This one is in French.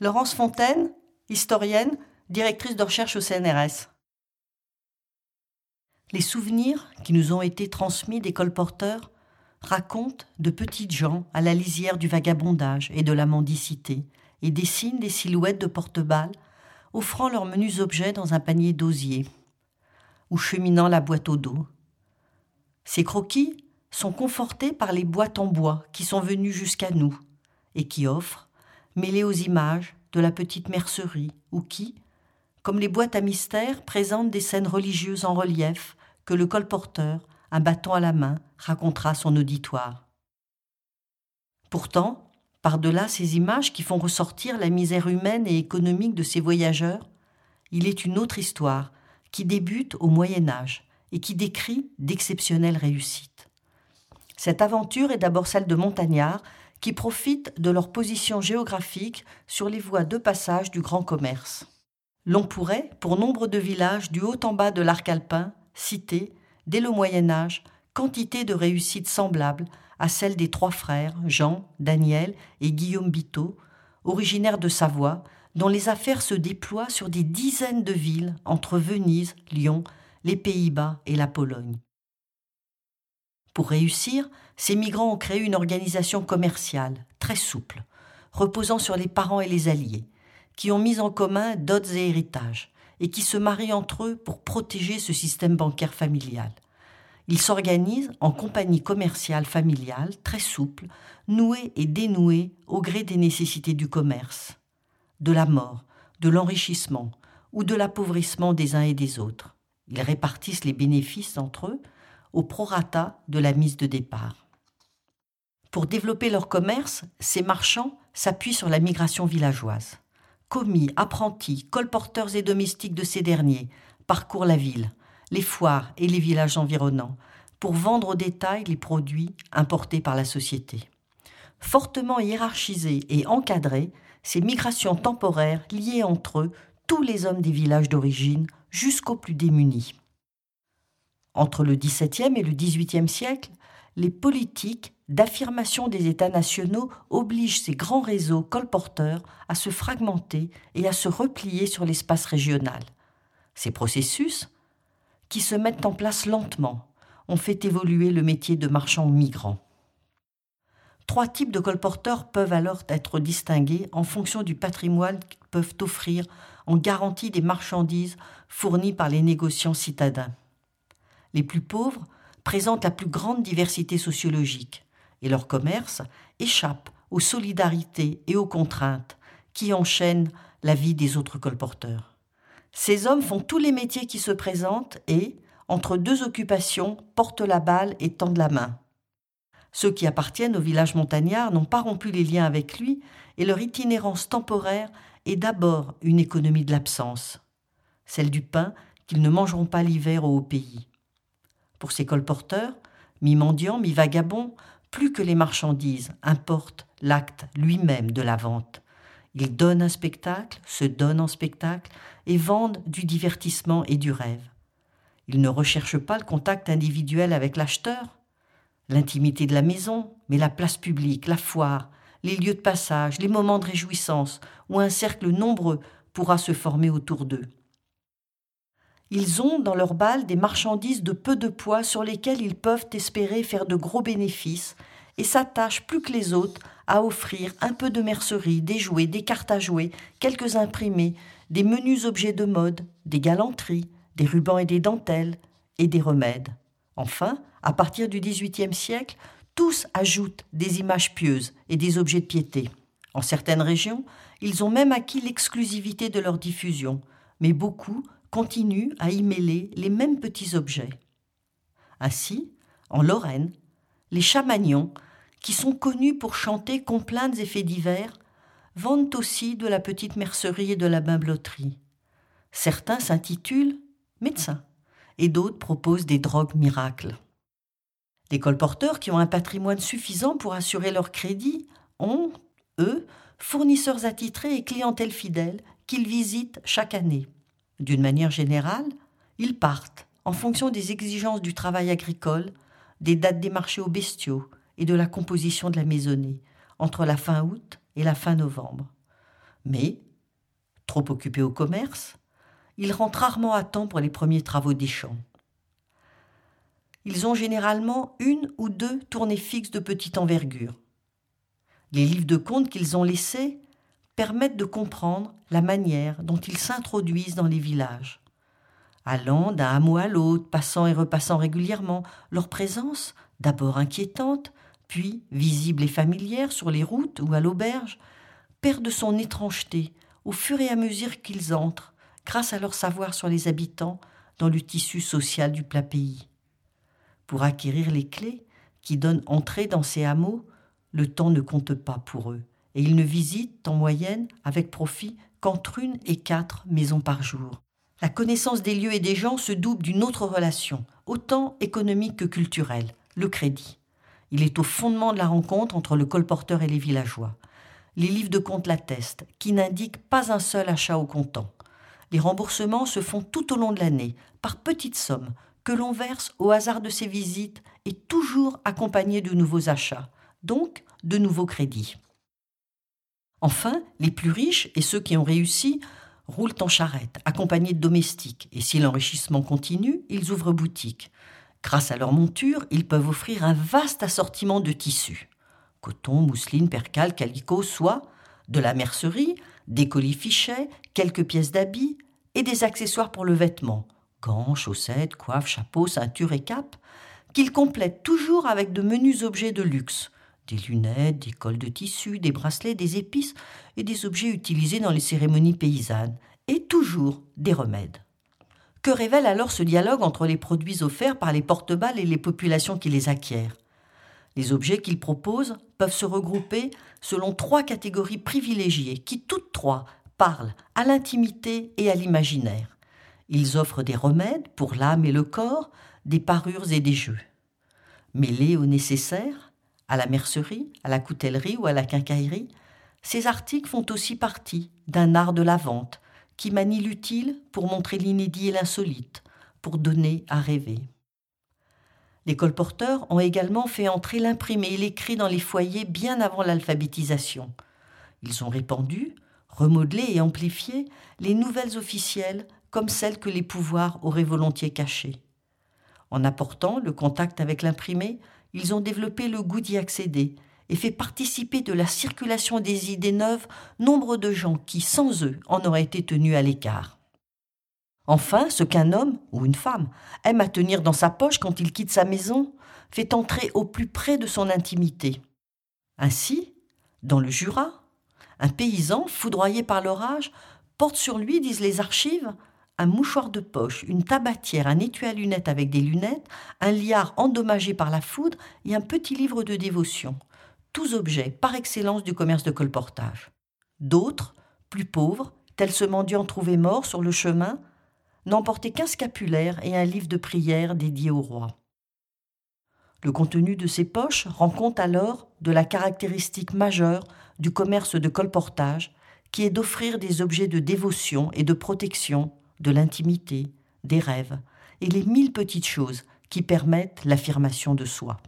Laurence Fontaine, historienne, directrice de recherche au CNRS. Les souvenirs qui nous ont été transmis des colporteurs racontent de petites gens à la lisière du vagabondage et de la mendicité et dessinent des silhouettes de porte-balles offrant leurs menus objets dans un panier d'osier ou cheminant la boîte au dos. Ces croquis sont confortés par les boîtes en bois qui sont venues jusqu'à nous et qui offrent, mêlées aux images, de la petite mercerie ou qui, comme les boîtes à mystères, présentent des scènes religieuses en relief que le colporteur, un bâton à la main, racontera à son auditoire. Pourtant, par-delà ces images qui font ressortir la misère humaine et économique de ces voyageurs, il est une autre histoire qui débute au Moyen Âge et qui décrit d'exceptionnelles réussites. Cette aventure est d'abord celle de montagnards qui profitent de leur position géographique sur les voies de passage du grand commerce. L'on pourrait, pour nombre de villages du haut en bas de l'arc alpin, citer, dès le Moyen Âge, quantité de réussites semblables à celles des trois frères, Jean, Daniel et Guillaume Biteau, originaires de Savoie, dont les affaires se déploient sur des dizaines de villes entre Venise, Lyon, les Pays-Bas et la Pologne. Pour réussir, ces migrants ont créé une organisation commerciale très souple, reposant sur les parents et les alliés, qui ont mis en commun dots et héritages, et qui se marient entre eux pour protéger ce système bancaire familial. Ils s'organisent en compagnie commerciale familiale très souple, nouée et dénouée au gré des nécessités du commerce, de la mort, de l'enrichissement ou de l'appauvrissement des uns et des autres. Ils répartissent les bénéfices entre eux au prorata de la mise de départ. Pour développer leur commerce, ces marchands s'appuient sur la migration villageoise. Commis, apprentis, colporteurs et domestiques de ces derniers parcourent la ville, les foires et les villages environnants pour vendre au détail les produits importés par la société. Fortement hiérarchisées et encadrées, ces migrations temporaires liaient entre eux tous les hommes des villages d'origine jusqu'aux plus démunis. Entre le XVIIe et le XVIIIe siècle, les politiques d'affirmation des États nationaux obligent ces grands réseaux colporteurs à se fragmenter et à se replier sur l'espace régional. Ces processus, qui se mettent en place lentement, ont fait évoluer le métier de marchand migrant. Trois types de colporteurs peuvent alors être distingués en fonction du patrimoine qu'ils peuvent offrir en garantie des marchandises fournies par les négociants citadins. Les plus pauvres présentent la plus grande diversité sociologique et leur commerce échappe aux solidarités et aux contraintes qui enchaînent la vie des autres colporteurs. Ces hommes font tous les métiers qui se présentent et, entre deux occupations, portent la balle et tendent la main. Ceux qui appartiennent au village montagnard n'ont pas rompu les liens avec lui et leur itinérance temporaire est d'abord une économie de l'absence, celle du pain qu'ils ne mangeront pas l'hiver au haut pays. Pour ces colporteurs, mi-mendiants, mi-vagabonds, plus que les marchandises, importe l'acte lui-même de la vente. Ils donnent un spectacle, se donnent en spectacle et vendent du divertissement et du rêve. Ils ne recherchent pas le contact individuel avec l'acheteur, l'intimité de la maison, mais la place publique, la foire, les lieux de passage, les moments de réjouissance, où un cercle nombreux pourra se former autour d'eux. Ils ont dans leur balle des marchandises de peu de poids sur lesquelles ils peuvent espérer faire de gros bénéfices et s'attachent plus que les autres à offrir un peu de mercerie, des jouets, des cartes à jouer, quelques imprimés, des menus objets de mode, des galanteries, des rubans et des dentelles, et des remèdes. Enfin, à partir du XVIIIe siècle, tous ajoutent des images pieuses et des objets de piété. En certaines régions, ils ont même acquis l'exclusivité de leur diffusion, mais beaucoup continuent à y mêler les mêmes petits objets. Ainsi, en Lorraine, les chamagnons, qui sont connus pour chanter complaintes et faits divers, vendent aussi de la petite mercerie et de la bimbeloterie. Certains s'intitulent médecins et d'autres proposent des drogues miracles. Les colporteurs qui ont un patrimoine suffisant pour assurer leur crédit ont, eux, fournisseurs attitrés et clientèle fidèle qu'ils visitent chaque année. D'une manière générale, ils partent en fonction des exigences du travail agricole, des dates des marchés aux bestiaux et de la composition de la maisonnée, entre la fin août et la fin novembre. Mais, trop occupés au commerce, ils rentrent rarement à temps pour les premiers travaux des champs. Ils ont généralement une ou deux tournées fixes de petite envergure. Les livres de contes qu'ils ont laissés permettent de comprendre la manière dont ils s'introduisent dans les villages. Allant d'un hameau à l'autre, passant et repassant régulièrement, leur présence, d'abord inquiétante, puis visible et familière sur les routes ou à l'auberge, perd de son étrangeté au fur et à mesure qu'ils entrent, grâce à leur savoir sur les habitants, dans le tissu social du plat pays. Pour acquérir les clés qui donnent entrée dans ces hameaux, le temps ne compte pas pour eux, et ils ne visitent en moyenne, avec profit, qu'entre une et quatre maisons par jour. La connaissance des lieux et des gens se double d'une autre relation, autant économique que culturelle, le crédit. Il est au fondement de la rencontre entre le colporteur et les villageois. Les livres de compte l'attestent, qui n'indiquent pas un seul achat au comptant. Les remboursements se font tout au long de l'année, par petites sommes, que l'on verse au hasard de ses visites et toujours accompagnées de nouveaux achats, donc de nouveaux crédits. Enfin, les plus riches et ceux qui ont réussi roulent en charrette, accompagnés de domestiques, et si l'enrichissement continue, ils ouvrent boutique. Grâce à leur monture, ils peuvent offrir un vaste assortiment de tissus. Coton, mousseline, percale, calicot, soie, de la mercerie, des colis fichets, quelques pièces d'habits et des accessoires pour le vêtement, gants, chaussettes, coiffes, chapeaux, ceintures et capes, qu'il complète toujours avec de menus objets de luxe, des lunettes, des cols de tissu, des bracelets, des épices et des objets utilisés dans les cérémonies paysannes, et toujours des remèdes. Que révèle alors ce dialogue entre les produits offerts par les porte-balles et les populations qui les acquièrent? Les objets qu'ils proposent peuvent se regrouper selon trois catégories privilégiées qui toutes trois parlent à l'intimité et à l'imaginaire. Ils offrent des remèdes pour l'âme et le corps, des parures et des jeux. Mêlés au nécessaire, à la mercerie, à la coutellerie ou à la quincaillerie, ces articles font aussi partie d'un art de la vente qui manie l'utile pour montrer l'inédit et l'insolite, pour donner à rêver. Les colporteurs ont également fait entrer l'imprimé et l'écrit dans les foyers bien avant l'alphabétisation. Ils ont répandu, remodelé et amplifié les nouvelles officielles comme celles que les pouvoirs auraient volontiers cachées. En apportant le contact avec l'imprimé, ils ont développé le goût d'y accéder et fait participer de la circulation des idées neuves nombre de gens qui, sans eux, en auraient été tenus à l'écart. Enfin, ce qu'un homme ou une femme aime à tenir dans sa poche quand il quitte sa maison fait entrer au plus près de son intimité. Ainsi, dans le Jura, un paysan, foudroyé par l'orage, porte sur lui, disent les archives, un mouchoir de poche, une tabatière, un étui à lunettes avec des lunettes, un liard endommagé par la foudre et un petit livre de dévotion, tous objets par excellence du commerce de colportage. D'autres, plus pauvres, tels ce mendiant trouvé mort sur le chemin, n'emportaient qu'un scapulaire et un livre de prière dédié au roi. Le contenu de ces poches rend compte alors de la caractéristique majeure du commerce de colportage, qui est d'offrir des objets de dévotion et de protection de l'intimité, des rêves et les mille petites choses qui permettent l'affirmation de soi.